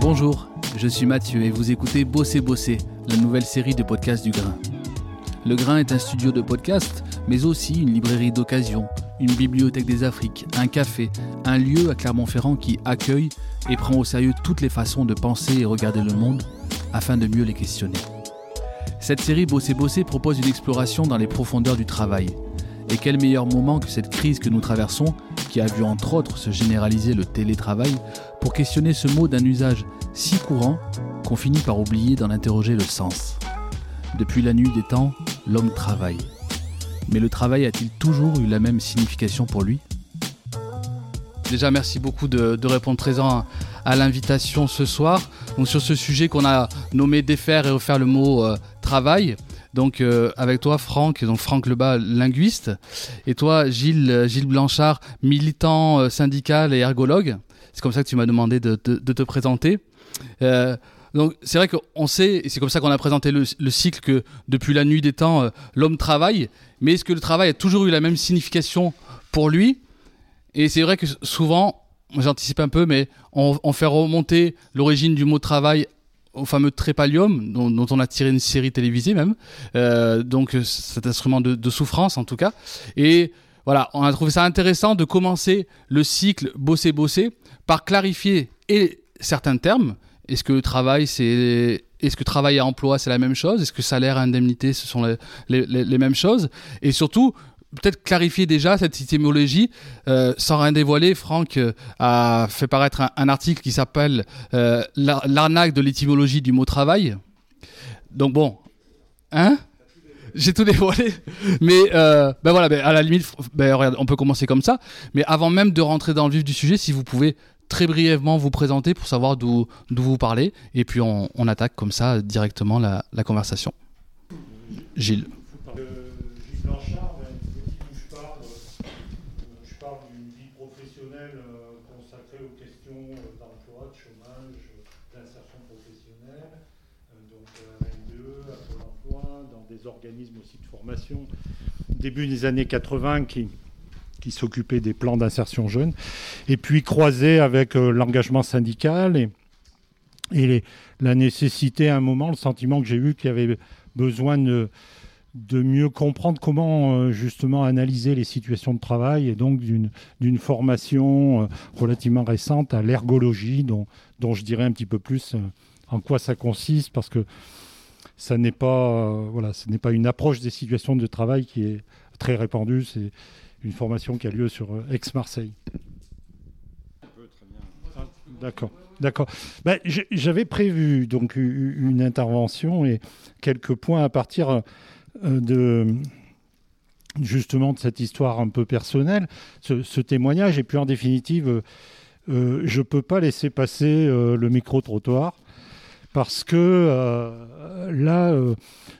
Bonjour, je suis Mathieu et vous écoutez Bosser Bosser, la nouvelle série de podcasts du Grain. Le Grain est un studio de podcast, mais aussi une librairie d'occasion, une bibliothèque des Afriques, un café, un lieu à Clermont-Ferrand qui accueille et prend au sérieux toutes les façons de penser et regarder le monde afin de mieux les questionner. Cette série Bosser Bosser propose une exploration dans les profondeurs du travail. Et quel meilleur moment que cette crise que nous traversons, qui a vu entre autres se généraliser le télétravail, pour questionner ce mot d'un usage si courant qu'on finit par oublier d'en interroger le sens. Depuis la nuit des temps, l'homme travaille. Mais le travail a-t-il toujours eu la même signification pour lui? Déjà, merci beaucoup de, répondre présent à, l'invitation ce soir. Sur ce sujet qu'on a nommé défaire et refaire le mot euh, travail. Donc euh, avec toi Franck, donc Franck Lebas, linguiste, et toi Gilles, euh, Gilles Blanchard, militant syndical et ergologue. C'est comme ça que tu m'as demandé de, te présenter. donc c'est vrai qu'on sait, et c'est comme ça qu'on a présenté le, cycle que depuis la nuit des temps, l'homme travaille, mais est-ce que le travail a toujours eu la même signification pour lui? Et c'est vrai que souvent, j'anticipe un peu, mais on, fait remonter l'origine du mot travail au fameux trépalium, dont, on a tiré une série télévisée même, euh, donc cet instrument de, souffrance en tout cas. Et voilà, on a trouvé ça intéressant de commencer le cycle bosser bosser par clarifier certains termes. Est-ce que travail c'est est-ce que travail et emploi c'est la même chose? Est-ce que salaire et indemnité ce sont les mêmes choses? Et surtout peut-être clarifier déjà cette étymologie euh, sans rien dévoiler. Franck euh, a fait paraître un, article qui s'appelle euh, L'arnaque de l'étymologie du mot travail. Donc bon, hein? J'ai tout dévoilé, mais ben voilà, ben à la limite, ben regarde, on peut commencer comme ça. Mais avant même de rentrer dans le vif du sujet, si vous pouvez très brièvement vous présenter pour savoir d'où vous parlez, et puis on, attaque comme ça directement la, la conversation. Gilles. Début des années 80 qui, qui s'occupait des plans d'insertion jeune, et puis croisé avec euh, l'engagement syndical et, et la nécessité à un moment, le sentiment que j'ai eu qu'il y avait besoin de, de mieux comprendre comment euh, justement analyser les situations de travail et donc d'une formation euh, relativement récente à l'ergologie dont, dont je dirais un petit peu plus en quoi ça consiste parce que n'est pas, euh, voilà, ce n'est pas une approche des situations de travail qui est très répandue. C'est une formation qui a lieu sur euh, Aix-Marseille. D'accord, d'accord. Ben, j'avais prévu donc une intervention et quelques points à partir euh, de justement de cette histoire un peu personnelle, ce, témoignage. Et puis en définitive, je ne peux pas laisser passer le micro-trottoir parce que euh, là, euh,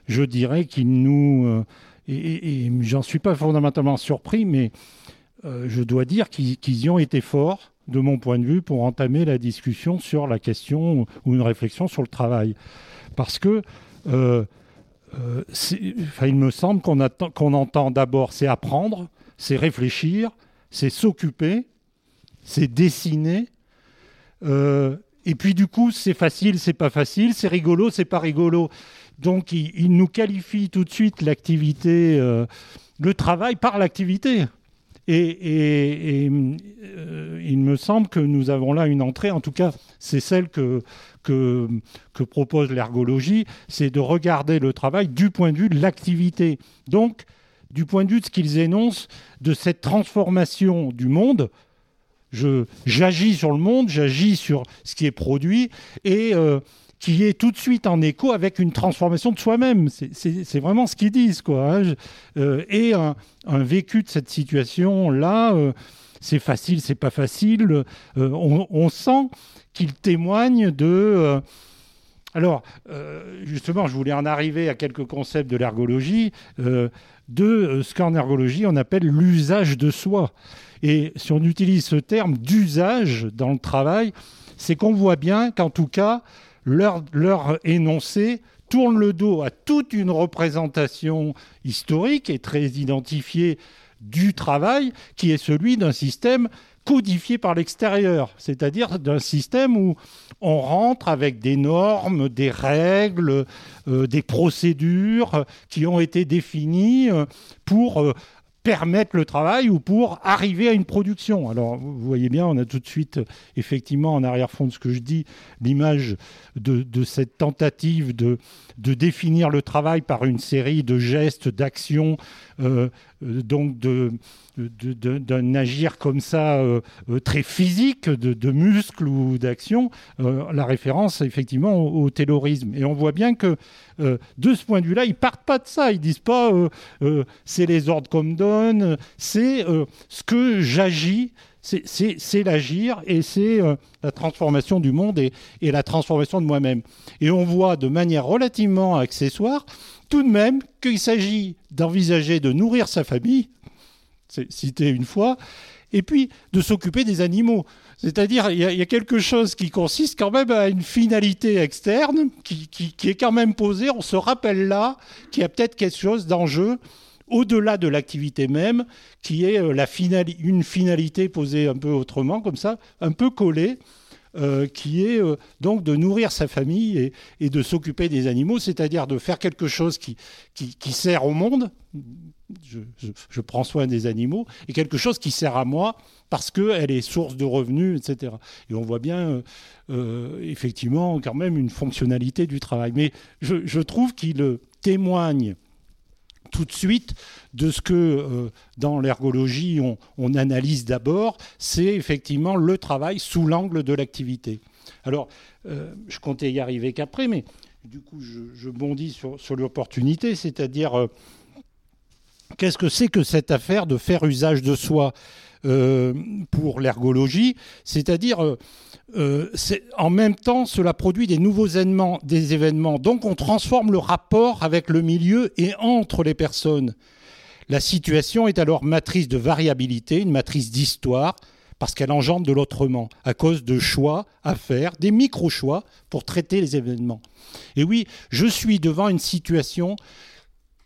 je dirais qu'ils nous... Euh, et, j'en suis pas fondamentalement surpris, mais je dois dire qu'ils y ont été forts, de mon point de vue, pour entamer la discussion sur la question ou une réflexion sur le travail. Parce que il me semble qu'on entend d'abord, c'est apprendre, c'est réfléchir, c'est s'occuper, c'est dessiner. Et puis du coup, c'est facile, c'est pas facile, c'est rigolo, c'est pas rigolo. Donc il, nous qualifie tout de suite l'activité, euh, le travail par l'activité. Et, euh, il me semble que nous avons là une entrée, en tout cas c'est celle que propose l'ergologie, c'est de regarder le travail du point de vue de l'activité. Donc du point de vue de ce qu'ils énoncent, de cette transformation du monde, j'agis sur le monde, j'agis sur ce qui est produit et euh, qui est tout de suite en écho avec une transformation de soi-même. C'est vraiment ce qu'ils disent. Quoi, hein. euh, et un, vécu de cette situation-là, euh, c'est facile, c'est pas facile. On, on, sent qu'il témoigne de... alors, justement, je voulais en arriver à quelques concepts de l'ergologie, de ce qu'en ergologie on appelle l'usage de soi. Et si on utilise ce terme d'usage dans le travail, c'est qu'on voit bien qu'en tout cas, leur, leur énoncé tourne le dos à toute une représentation historique et très identifiée du travail qui est celui d'un système codifié par l'extérieur, c'est-à-dire d'un système où on rentre avec des normes, des règles, euh, des procédures qui ont été définies euh, pour euh, permettre le travail ou pour arriver à une production. Alors, vous voyez bien, on a tout de suite, effectivement, en arrière-fond de ce que je dis, l'image de, cette tentative de, définir le travail par une série de gestes, d'actions, euh, donc d'un agir comme ça euh, très physique, de, muscles ou d'action, la référence effectivement au, taylorisme. Et on voit bien que de ce point de vue-là, ils partent pas de ça. Ils disent pas c'est les ordres qu'on me donne, c'est ce que j'agis c'est l'agir et c'est la transformation du monde et, la transformation de moi-même. Et on voit de manière relativement accessoire tout de même qu'il s'agit d'envisager de nourrir sa famille, c'est cité une fois, et puis de s'occuper des animaux. C'est-à-dire, il y, a quelque chose qui consiste quand même à une finalité externe qui, est quand même posée. On se rappelle là qu'il y a peut-être quelque chose d'enjeu au-delà de l'activité même, qui est euh, la une finalité posée un peu autrement, comme ça, un peu collée. Euh, qui est euh, donc de nourrir sa famille et, de s'occuper des animaux, c'est-à-dire de faire quelque chose qui, qui, sert au monde. Je, prends soin des animaux et quelque chose qui sert à moi parce qu'elle est source de revenus, etc. Et on voit bien euh, effectivement quand même une fonctionnalité du travail. Mais je, je trouve qu'il témoigne tout de suite de ce que euh, dans l'ergologie on, analyse d'abord, c'est effectivement le travail sous l'angle de l'activité. Alors, euh, je comptais y arriver qu'après, mais du coup, je, bondis sur, l'opportunité, c'est-à-dire euh, qu'est-ce que c'est que cette affaire de faire usage de soi pour l'ergologie, c'est-à-dire euh, en même temps, cela produit des nouveaux événements, des événements. Donc on transforme le rapport avec le milieu et entre les personnes. La situation est alors matrice de variabilité, une matrice d'histoire, parce qu'elle engendre de l'autrement, à cause de choix à faire, des micro-choix pour traiter les événements. Et oui, je suis devant une situation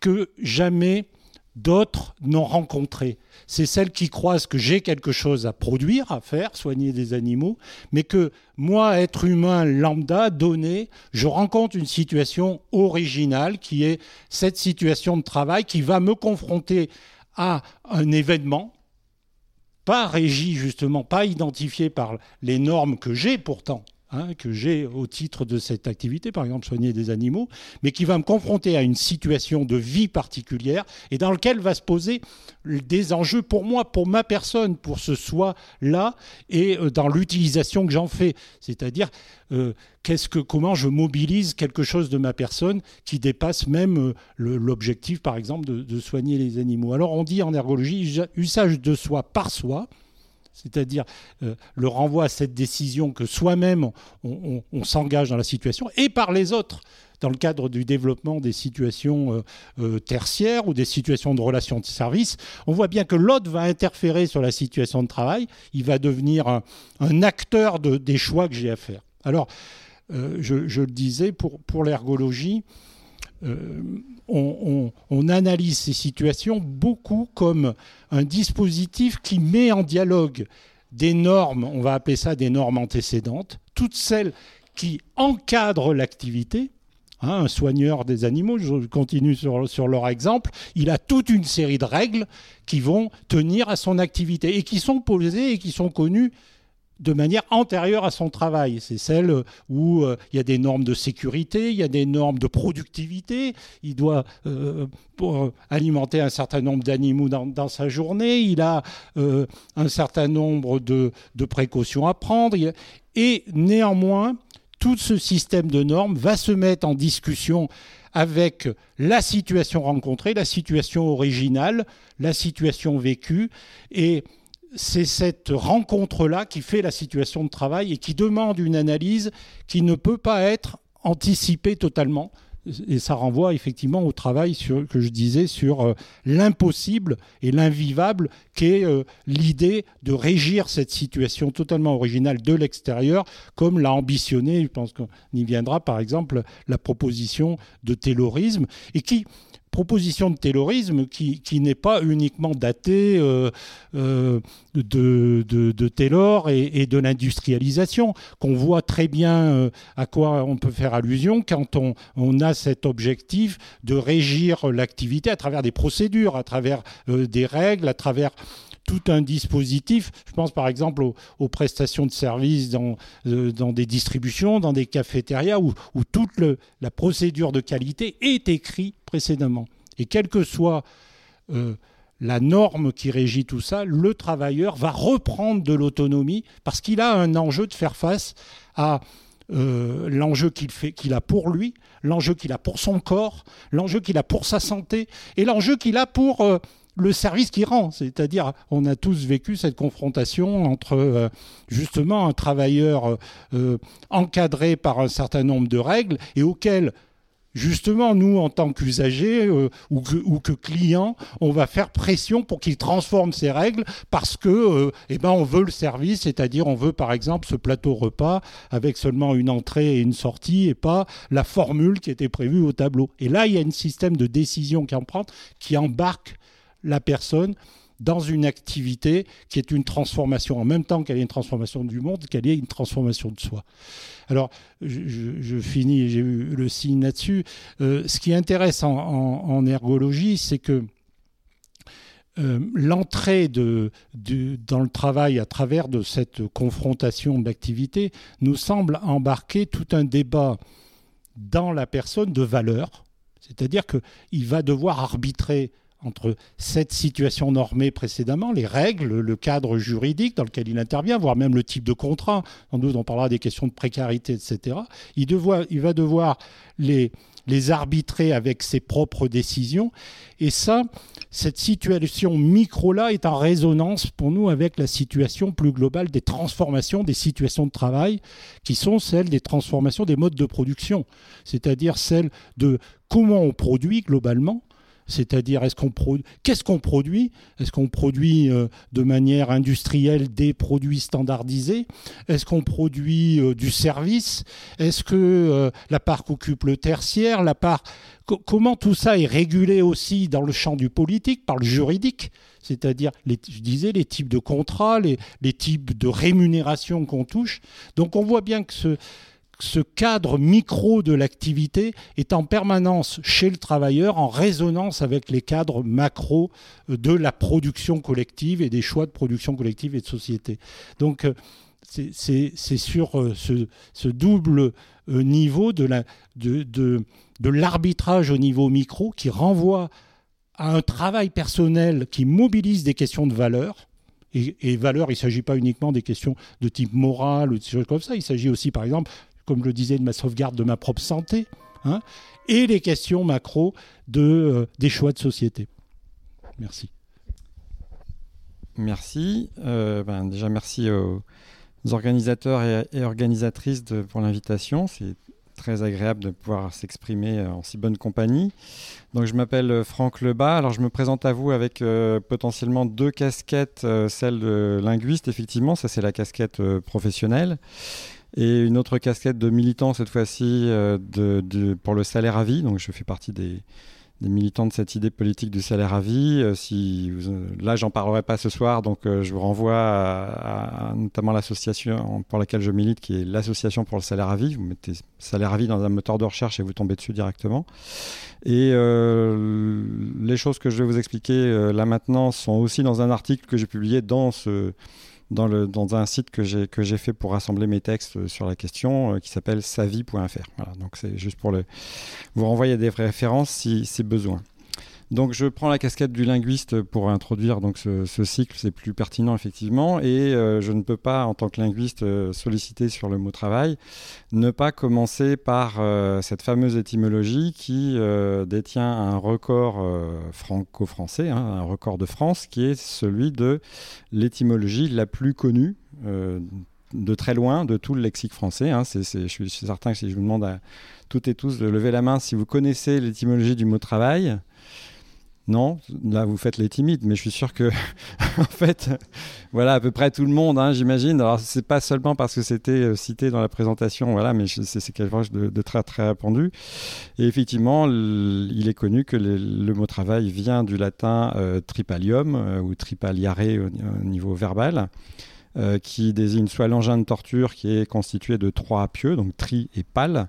que jamais d'autres n'ont rencontré. C'est celle qui croisent que j'ai quelque chose à produire, à faire, soigner des animaux, mais que moi, être humain lambda, donné, je rencontre une situation originale qui est cette situation de travail qui va me confronter à un événement, pas régi justement, pas identifié par les normes que j'ai pourtant, Hein, que j'ai au titre de cette activité, par exemple soigner des animaux, mais qui va me confronter à une situation de vie particulière et dans lequel va se poser des enjeux pour moi, pour ma personne, pour ce soi-là et euh, dans l'utilisation que j'en fais. C'est-à-dire euh, qu'est-ce que, comment je mobilise quelque chose de ma personne qui dépasse même euh, l'objectif, par exemple, de soigner les animaux. Alors on dit en ergologie usage de soi par soi c'est-à-dire euh, le renvoi à cette décision que soi-même on, s'engage dans la situation, et par les autres dans le cadre du développement des situations euh, euh, tertiaires ou des situations de relations de service, on voit bien que l'autre va interférer sur la situation de travail, il va devenir un, acteur des choix que j'ai à faire. Alors, je, le disais, pour, pour l'ergologie, on, analyse ces situations beaucoup comme un dispositif qui met en dialogue des normes, on va appeler ça des normes antécédentes, toutes celles qui encadrent l'activité. Hein, un soigneur des animaux, je continue sur, sur leur exemple, il a toute une série de règles qui vont tenir à son activité et qui sont posées et qui sont connues de manière antérieure à son travail. C'est celle où euh, il y a des normes de sécurité, il y a des normes de productivité, il doit euh, pour alimenter un certain nombre d'animaux dans, sa journée, il a euh, un certain nombre de, de, précautions à prendre, et néanmoins, tout ce système de normes va se mettre en discussion avec la situation rencontrée, la situation originale, la situation vécue, et c'est cette rencontre-là qui fait la situation de travail et qui demande une analyse qui ne peut pas être anticipée totalement. Et ça renvoie effectivement au travail que je disais sur euh, l'impossible et l'invivable qu'est est euh, l'idée de régir cette situation totalement originale de l'extérieur, comme l'a ambitionné, je pense qu'on y viendra par exemple, la proposition de taylorisme, et qui proposition de taylorisme qui, n'est pas uniquement datée euh, euh, de, de, Taylor et, de l'industrialisation, qu'on voit très bien euh, à quoi on peut faire allusion quand on, on a cet objectif de régir l'activité à travers des procédures, à travers des règles, à travers tout un dispositif. Je pense par exemple aux, prestations de services dans, euh, dans, des distributions, dans des cafétérias, où, toute la procédure de qualité est écrite précédemment. Et quelle que soit euh, la norme qui régit tout ça, le travailleur va reprendre de l'autonomie parce qu'il a un enjeu de faire face à euh, l'enjeu qu'il qu'il a pour lui, l'enjeu qu'il a pour son corps, l'enjeu qu'il a pour sa santé et l'enjeu qu'il a pour le service qui rend. C'est-à-dire, on a tous vécu cette confrontation entre euh, justement un travailleur euh, euh, encadré par un certain nombre de règles et auquel justement, nous, en tant qu'usagers ou, que, clients, on va faire pression pour qu'il transforme ces règles parce que, eh ben, on veut le service, c'est-à-dire on veut, par exemple, ce plateau repas avec seulement une entrée et une sortie et pas la formule qui était prévue au tableau. Et là, il y a un système de décision qui, en prend, qui embarque la personne dans une activité qui est une transformation, en même temps qu'elle est une transformation du monde, qu'elle est une transformation de soi. Alors, je, finis, j'ai eu le signe là-dessus. Euh, ce qui intéresse en, ergologie, c'est que euh, l'entrée de, dans le travail à travers de cette confrontation d'activité nous semble embarquer tout un débat dans la personne de valeur. C'est-à-dire qu'il va devoir arbitrer entre cette situation normée précédemment, les règles, le cadre juridique dans lequel il intervient, voire même le type de contrat, sans doute on parlera des questions de précarité, etc. Il, va devoir les, les arbitrer avec ses propres décisions. Et ça, cette situation micro-là est en résonance pour nous avec la situation plus globale des transformations des situations de travail, qui sont celles des transformations des modes de production, c'est-à-dire celles de comment on produit globalement, c'est-à-dire, qu'est-ce qu'on produit? Est-ce qu'on produit euh, de manière industrielle des produits standardisés? Est-ce qu'on produit euh, du service? Est-ce que euh, la part qu'occupe le tertiaire? La part comment tout ça est régulé aussi dans le champ du politique, par le juridique? C'est-à-dire, je disais, les types de contrats, les, types de rémunération qu'on touche. Donc on voit bien que ce, ce cadre micro de l'activité est en permanence chez le travailleur en résonance avec les cadres macro de la production collective et des choix de production collective et de société. Donc euh, c'est sur euh, ce, double euh, niveau de l'arbitrage au niveau micro qui renvoie à un travail personnel qui mobilise des questions de valeur. Et, et valeur, il ne s'agit pas uniquement des questions de type moral ou de choses comme ça. Il s'agit aussi, par exemple, comme je le disais, de ma sauvegarde de ma propre santé, hein, et les questions macro de, euh, des choix de société. Merci. Merci. Euh, ben déjà, merci aux organisateurs et, organisatrices pour l'invitation. C'est très agréable de pouvoir s'exprimer en si bonne compagnie. Donc, je m'appelle Franck Lebas. Alors, je me présente à vous avec euh, potentiellement deux casquettes. celle de linguiste, effectivement, ça c'est la casquette professionnelle et une autre casquette de militant cette fois-ci euh, pour le salaire à vie. Donc je fais partie des, militants de cette idée politique du salaire à vie. Euh, si là, j'en parlerai pas ce soir, donc euh, je vous renvoie à, notamment l'association pour laquelle je milite, qui est l'association pour le salaire à vie. Vous mettez salaire à vie dans un moteur de recherche et vous tombez dessus directement. Et les choses que je vais vous expliquer là maintenant sont aussi dans un article que j'ai publié dans ce dans, un site que j'ai, fait pour rassembler mes textes sur la question euh, qui s'appelle savie.fr. Voilà, donc c'est juste pour le, vous renvoyer des références si, si besoin. Donc je prends la casquette du linguiste pour introduire donc ce, cycle, c'est plus pertinent effectivement, et euh, je ne peux pas en tant que linguiste euh, solliciter sur le mot travail, ne pas commencer par euh, cette fameuse étymologie qui détient un record franco-français, hein, un record de France, qui est celui de l'étymologie la plus connue de très loin de tout le lexique français. Hein. je suis certain que si je vous demande à toutes et tous de lever la main si vous connaissez l'étymologie du mot travail, Non, là vous faites les timides, mais je suis sûr que, en fait, voilà, à peu près tout le monde, hein, j'imagine. Alors c'est pas seulement parce que c'était euh, cité dans la présentation, voilà, mais c'est quelque chose de, très très répandu. Et effectivement, il est connu que le, mot travail vient du latin euh, tripalium euh, ou tripaliare au, niveau verbal. qui désigne soit l'engin de torture qui est constitué de trois pieux, donc tri et pal,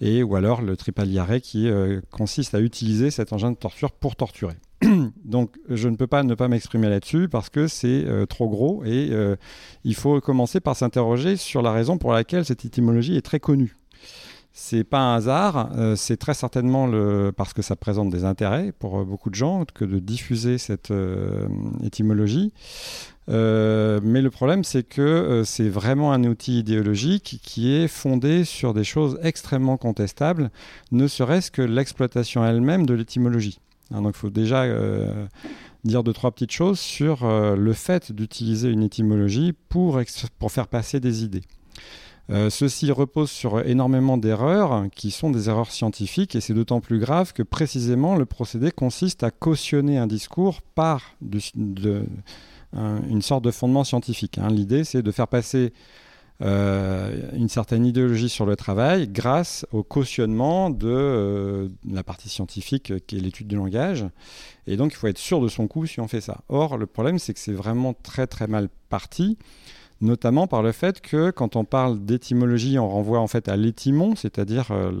et ou alors le tripaliare qui euh, consiste à utiliser cet engin de torture pour torturer. Donc je ne peux pas ne pas m'exprimer là-dessus parce que c'est euh, trop gros et euh, il faut commencer par s'interroger sur la raison pour laquelle cette étymologie est très connue. C'est pas un hasard, c'est très certainement parce que ça présente des intérêts pour beaucoup de gens que de diffuser cette étymologie. Euh, mais le problème, c'est que euh, c'est vraiment un outil idéologique qui est fondé sur des choses extrêmement contestables, ne serait-ce que l'exploitation elle-même de l'étymologie. Hein, donc il faut déjà euh, dire deux, trois petites choses sur le fait d'utiliser une étymologie pour faire passer des idées. Ceci repose sur énormément d'erreurs qui sont des erreurs scientifiques et c'est d'autant plus grave que précisément le procédé consiste à cautionner un discours par une sorte de fondement scientifique. Hein. L'idée, c'est de faire passer euh, une certaine idéologie sur le travail grâce au cautionnement de, euh, la partie scientifique qui est l'étude du langage. Et donc, il faut être sûr de son coup si on fait ça. Or, le problème, c'est que c'est vraiment très très mal parti notamment par le fait que quand on parle d'étymologie, on renvoie en fait à l'étymon, c'est-à-dire euh,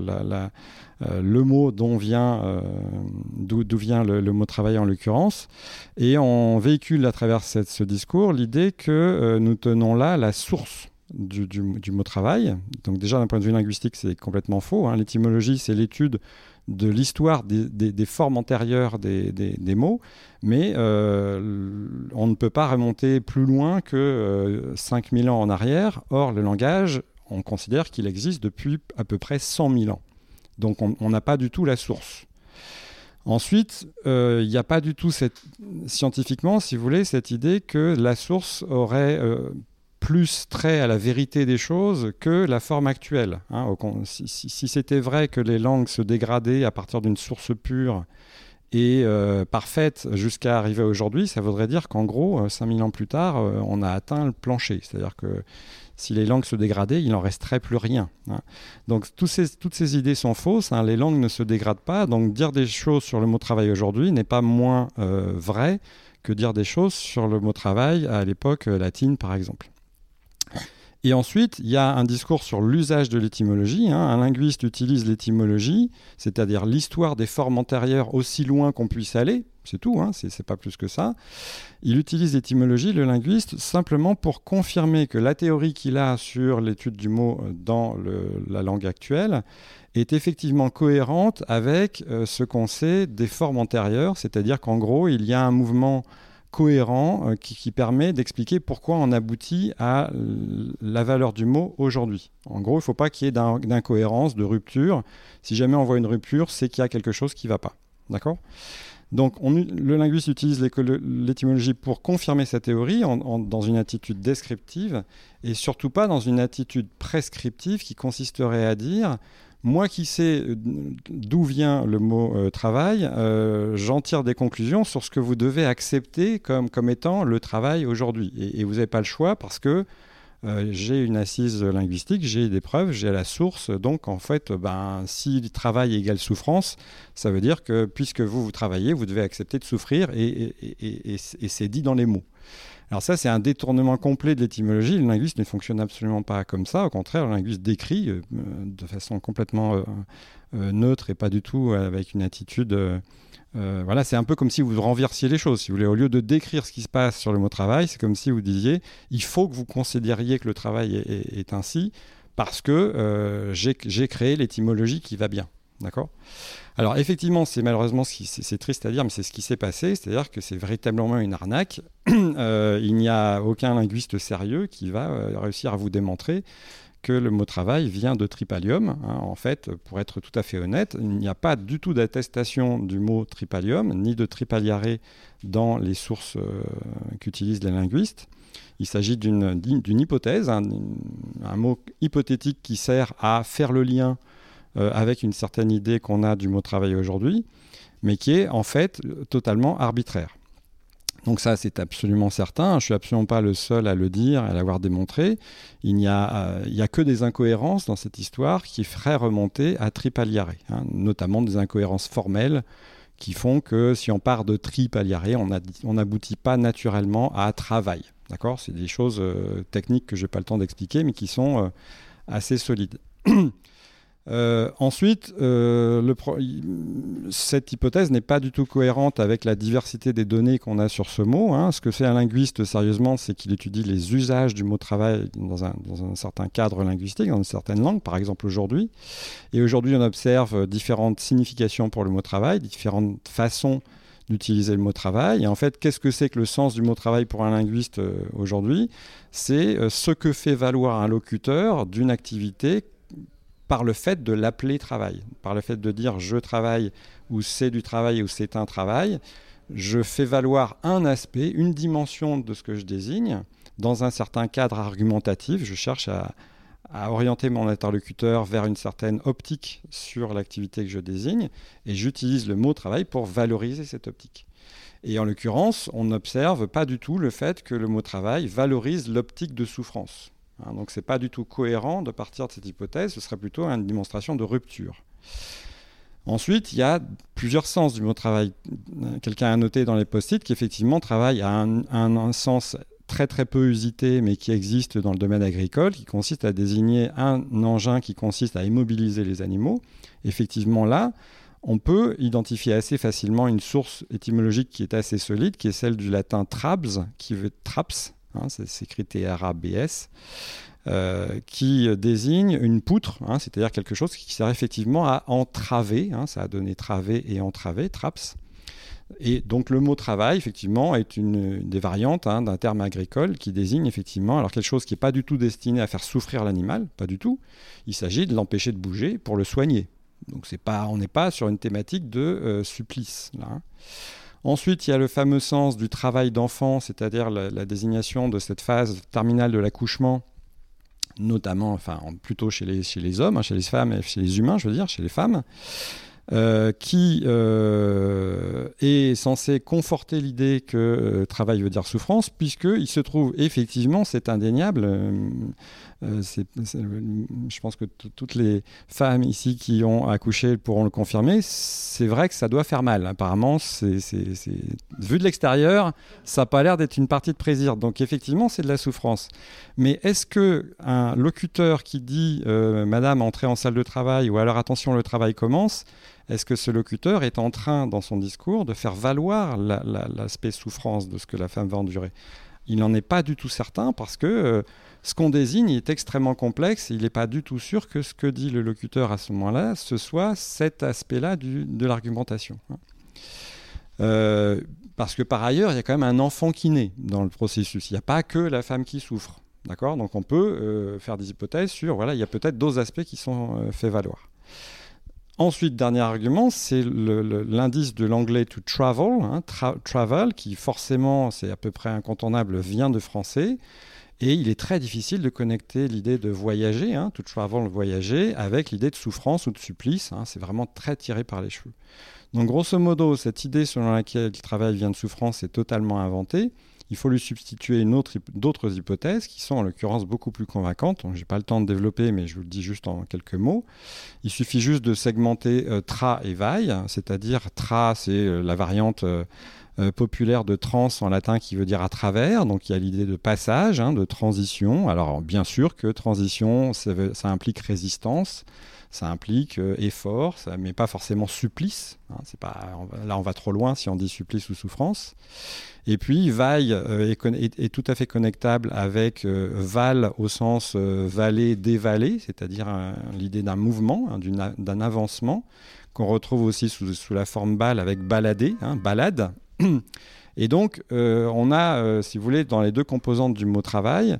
euh, le mot dont vient, euh, d'où vient le, mot travail en l'occurrence, et on véhicule à travers ce discours l'idée que nous tenons là la source du, mot travail. Donc déjà d'un point de vue linguistique, c'est complètement faux. Hein. L'étymologie, c'est l'étude de l'histoire des, formes antérieures des, mots, mais euh, on ne peut pas remonter plus loin que 5000 euh, ans en arrière. Or, le langage, on considère qu'il existe depuis à peu près 100 000 ans. Donc on n'a pas du tout la source. Ensuite, euh, il n'y a pas du tout scientifiquement, si vous voulez, cette idée que la source aurait plus trait à la vérité des choses que la forme actuelle. Hein. si, c'était vrai que les langues se dégradaient à partir d'une source pure et euh, parfaite jusqu'à arriver aujourd'hui, ça voudrait dire qu'en gros, 5000 euh, ans plus tard, euh, on a atteint le plancher. C'est-à-dire que si les langues se dégradaient, il n'en resterait plus rien. Hein. Donc toutes ces idées sont fausses, hein. les langues ne se dégradent pas, donc dire des choses sur le mot travail aujourd'hui n'est pas moins vrai que dire des choses sur le mot travail à l'époque latine, par exemple. Et ensuite, il y a un discours sur l'usage de l'étymologie. Hein. Un linguiste utilise l'étymologie, c'est-à-dire l'histoire des formes antérieures aussi loin qu'on puisse aller. C'est tout, hein, c'est pas plus que ça. Il utilise l'étymologie, le linguiste, simplement pour confirmer que la théorie qu'il a sur l'étude du mot euh, dans la langue actuelle est effectivement cohérente avec euh, ce qu'on sait des formes antérieures, c'est-à-dire qu'en gros, il y a un mouvement cohérent euh, qui, permet d'expliquer pourquoi on aboutit à la valeur du mot aujourd'hui. En gros, il ne faut pas qu'il y ait d'incohérence, de rupture. Si jamais on voit une rupture, c'est qu'il y a quelque chose qui ne va pas. D'accord? Donc, on, le linguiste utilise l'étymologie pour confirmer sa théorie dans une attitude descriptive et surtout pas dans une attitude prescriptive qui consisterait à dire moi qui sais euh, d'où vient le mot euh, travail, euh, j'en tire des conclusions sur ce que vous devez accepter comme, comme étant le travail aujourd'hui. Et, vous n'avez pas le choix parce que j'ai une assise linguistique, j'ai des preuves, j'ai la source. Donc en fait, ben, si travail égale souffrance, ça veut dire que puisque vous, vous travaillez, vous devez accepter de souffrir et, et c'est dit dans les mots. Alors ça, c'est un détournement complet de l'étymologie. Le linguiste ne fonctionne absolument pas comme ça. Au contraire, le linguiste décrit euh, de façon complètement euh, euh, neutre et pas du tout avec une attitude... voilà, c'est un peu comme si vous renversiez les choses. Si vous voulez, au lieu de décrire ce qui se passe sur le mot travail, c'est comme si vous disiez il faut que vous considériez que le travail est, ainsi parce que j'ai créé l'étymologie qui va bien. D'accord? Alors effectivement, c'est malheureusement, c'est triste à dire, mais c'est ce qui s'est passé, c'est-à-dire que c'est véritablement une arnaque. Euh, il n'y a aucun linguiste sérieux qui va euh, réussir à vous démontrer que le mot travail vient de tripalium. Hein. En fait, pour être tout à fait honnête, il n'y a pas du tout d'attestation du mot tripalium, ni de tripaliare dans les sources euh, qu'utilisent les linguistes. Il s'agit d'une hypothèse, un, mot hypothétique qui sert à faire le lien avec une certaine idée qu'on a du mot travail aujourd'hui. mais qui est en fait totalement arbitraire. Donc ça, c'est absolument certain. Je suis absolument pas le seul à le dire, à l'avoir démontré. Il n'y a, il a que des incohérences dans cette histoire qui feraient remonter à Tripaliare, hein, notamment des incohérences formelles qui font que si on part de Tripaliare, on n'aboutit pas naturellement à travail. D'accord? C'est des choses euh, techniques que je n'ai pas le temps d'expliquer, mais qui sont euh, assez solides. Euh, ensuite, euh, cette hypothèse n'est pas du tout cohérente avec la diversité des données qu'on a sur ce mot. Hein. Ce que fait un linguiste sérieusement, c'est qu'il étudie les usages du mot travail dans un, certain cadre linguistique, dans une certaine langue, par exemple aujourd'hui. Et aujourd'hui, on observe différentes significations pour le mot travail, différentes façons d'utiliser le mot travail. Et en fait, qu'est-ce que c'est que le sens du mot travail pour un linguiste euh, aujourd'hui? C'est ce que fait valoir un locuteur d'une activité par le fait de l'appeler travail, par le fait de dire je travaille ou c'est du travail ou c'est un travail, je fais valoir un aspect, une dimension de ce que je désigne dans un certain cadre argumentatif. Je cherche à, orienter mon interlocuteur vers une certaine optique sur l'activité que je désigne et j'utilise le mot travail pour valoriser cette optique. Et en l'occurrence, on n'observe pas du tout le fait que le mot travail valorise l'optique de souffrance. Hein, donc ce n'est pas du tout cohérent de partir de cette hypothèse, ce serait plutôt une démonstration de rupture. Ensuite, il y a plusieurs sens du mot travail. Quelqu'un a noté dans les post-it qu'effectivement, travail a un, sens très très peu usité, mais qui existe dans le domaine agricole, qui consiste à désigner un engin qui consiste à immobiliser les animaux. Effectivement, là, on peut identifier assez facilement une source étymologique qui est assez solide, qui est celle du latin trabs, qui veut traps, Hein, c'est écrit T-R-A-B-S, euh, qui désigne une poutre, hein, c'est-à-dire quelque chose qui sert effectivement à entraver, hein, ça a donné traver et entraver, traps. Et donc le mot travail, effectivement, est une, des variantes d'un terme agricole qui désigne effectivement alors quelque chose qui n'est pas du tout destiné à faire souffrir l'animal, pas du tout. Il s'agit de l'empêcher de bouger pour le soigner. Donc on n'est pas sur une thématique de euh, supplice. Là, Ensuite, il y a le fameux sens du travail d'enfant, c'est-à-dire la, désignation de cette phase terminale de l'accouchement, notamment, enfin, plutôt chez les, hommes, hein, chez les femmes et chez les humains, je veux dire, chez les femmes. Euh, qui euh, est censé conforter l'idée que euh, travail veut dire souffrance, puisqu'il se trouve effectivement, c'est indéniable, je pense que toutes les femmes ici qui ont accouché pourront le confirmer, c'est vrai que ça doit faire mal. Apparemment, vu de l'extérieur, ça n'a pas l'air d'être une partie de plaisir. Donc effectivement, c'est de la souffrance. Mais est-ce que un locuteur qui dit Madame, entrez en salle de travail ou alors attention, le travail commence, est-ce que ce locuteur est en train, dans son discours, de faire valoir l'aspect souffrance de ce que la femme va endurer? Il n'en est pas du tout certain parce que euh, ce qu'on désigne est extrêmement complexe. il n'est pas du tout sûr que ce que dit le locuteur à ce moment-là, ce soit cet aspect-là de l'argumentation. Hein. Euh, parce que par ailleurs, il y a quand même un enfant qui naît dans le processus. Il n'y a pas que la femme qui souffre. D'accord? Donc on peut euh, faire des hypothèses sur, voilà, il y a peut-être d'autres aspects qui sont faits valoir. Ensuite, dernier argument, c'est l'indice de l'anglais to travel, hein, travel, qui forcément, c'est à peu près incontournable, vient de français. Et il est très difficile de connecter l'idée de voyager, hein, to travel, voyager, avec l'idée de souffrance ou de supplice. Hein. c'est vraiment très tiré par les cheveux. Donc, grosso modo, cette idée selon laquelle le travail vient de souffrance est totalement inventée il faut lui substituer d'autres hypothèses qui sont en l'occurrence beaucoup plus convaincantes. Je n'ai pas le temps de développer, mais je vous le dis juste en quelques mots. Il suffit juste de segmenter euh, tra et vaille, c'est-à-dire tra, c'est euh, la variante euh, populaire de trans en latin qui veut dire à travers. Donc il y a l'idée de passage, hein, de transition. Alors bien sûr que transition, ça implique résistance ça implique euh, effort, mais pas forcément supplice. Hein, c'est pas, là, on va trop loin si on dit supplice ou souffrance. Et puis, vaille euh, est, tout à fait connectable avec euh, val au sens vallée, dévalée, c'est-à-dire l'idée d'un mouvement, hein, d'un avancement, qu'on retrouve aussi sous, sous, la forme balle avec balader, hein, balade. Et donc, on a, si vous voulez, dans les deux composantes du mot travail,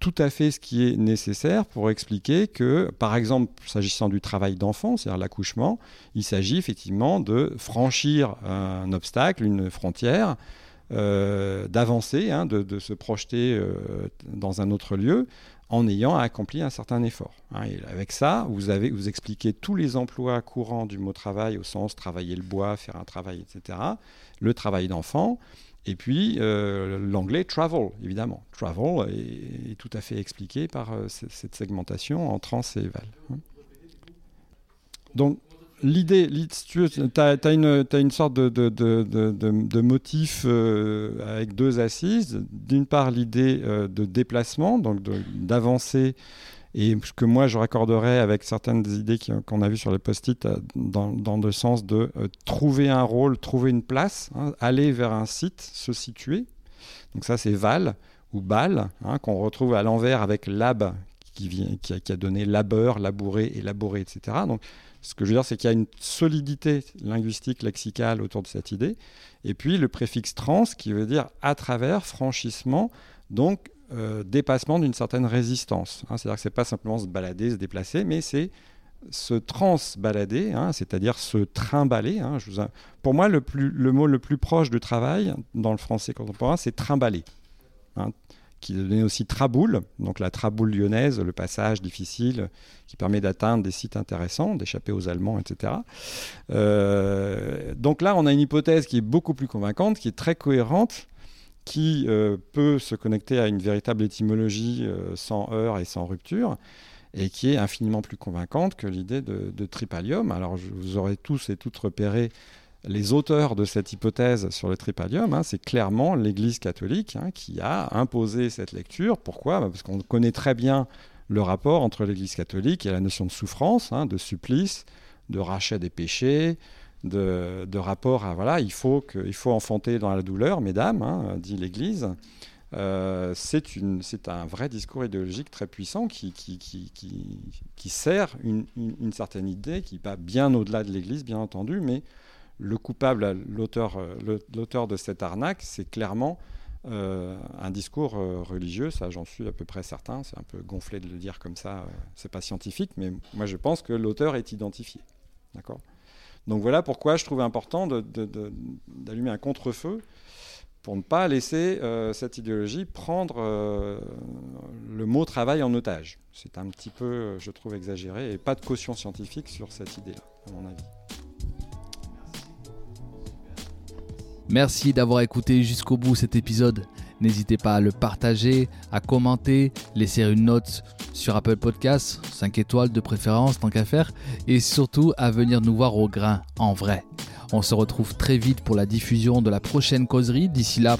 tout à fait ce qui est nécessaire pour expliquer que, par exemple, s'agissant du travail d'enfant, c'est-à-dire l'accouchement, il s'agit effectivement de franchir un obstacle, une frontière, d'avancer, hein, de, se projeter dans un autre lieu en ayant accompli un certain effort. Hein. Avec ça, vous, avez, vous expliquez tous les emplois courants du mot travail, au sens travailler le bois, faire un travail, etc., le travail d'enfant, et puis euh, l'anglais travel, évidemment. Travel est, tout à fait expliqué par euh, cette segmentation en trans et val. Hein. Donc, l'idée, tu as, une sorte de, motif euh, avec deux assises. D'une part, l'idée de déplacement, donc d'avancer, et ce que moi je raccorderais avec certaines des idées qu'on a vues sur les post-it, euh, dans, le sens de trouver un rôle, trouver une place, hein, aller vers un site, se situer. Donc ça, c'est Val ou Bal, hein, qu'on retrouve à l'envers avec lab, qui, vient, qui, a, qui, a, donné labeur, labourer, élaborer, etc. Donc ce que je veux dire, c'est qu'il y a une solidité linguistique, lexicale autour de cette idée. Et puis le préfixe trans qui veut dire à travers, franchissement, donc euh, dépassement d'une certaine résistance. Hein. C'est-à-dire que ce n'est pas simplement se balader, se déplacer, mais c'est se transbalader, hein, c'est-à-dire se trimballer. Hein. Pour moi, le, mot le plus proche du travail dans le français contemporain, c'est trimballer qui donnait aussi Traboule, donc la Traboule lyonnaise, le passage difficile qui permet d'atteindre des sites intéressants, d'échapper aux Allemands, etc. Euh, donc là, on a une hypothèse qui est beaucoup plus convaincante, qui est très cohérente, qui euh, peut se connecter à une véritable étymologie euh, sans heurts et sans rupture, et qui est infiniment plus convaincante que l'idée de, de, tripalium. Alors, vous aurez tous et toutes repéré les auteurs de cette hypothèse sur le tripalium, hein, c'est clairement l'Église catholique hein, qui a imposé cette lecture. Pourquoi? Bah, Parce qu'on connaît très bien le rapport entre l'Église catholique et la notion de souffrance, hein, de supplice, de rachat des péchés, de, rapport à voilà, il faut, que, faut enfanter dans la douleur, mesdames, dit l'Église. Euh, c'est un vrai discours idéologique très puissant qui, qui, qui, qui sert une, une, certaine idée qui va bien au-delà de l'Église, bien entendu, mais le coupable, l'auteur, l'auteur de cette arnaque, c'est clairement euh, un discours euh, religieux, ça j'en suis à peu près certain, c'est un peu gonflé de le dire comme ça, c'est pas scientifique, mais moi je pense que l'auteur est identifié. D'accord? Donc voilà pourquoi je trouve important d'allumer un contre-feu pour ne pas laisser cette idéologie prendre le mot travail en otage. C'est un petit peu, je trouve, exagéré et pas de caution scientifique sur cette idée-là, à mon avis. Merci d'avoir écouté jusqu'au bout cet épisode. N'hésitez pas à le partager, à commenter, laisser une note sur Apple Podcasts, 5 étoiles de préférence tant qu'à faire, et surtout à venir nous voir au grain, en vrai. On se retrouve très vite pour la diffusion de la prochaine causerie. D'ici là,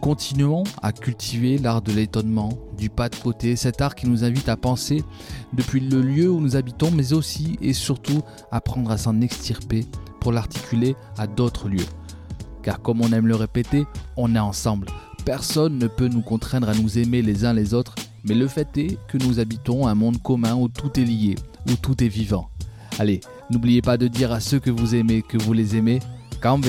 continuons à cultiver l'art de l'étonnement, du pas de côté, cet art qui nous invite à penser depuis le lieu où nous habitons, mais aussi et surtout apprendre à s'en extirper pour l'articuler à d'autres lieux car comme on aime le répéter, on est ensemble. Personne ne peut nous contraindre à nous aimer les uns les autres, mais le fait est que nous habitons un monde commun où tout est lié, où tout est vivant. Allez, n'oubliez pas de dire à ceux que vous aimez que vous les aimez, Kambe.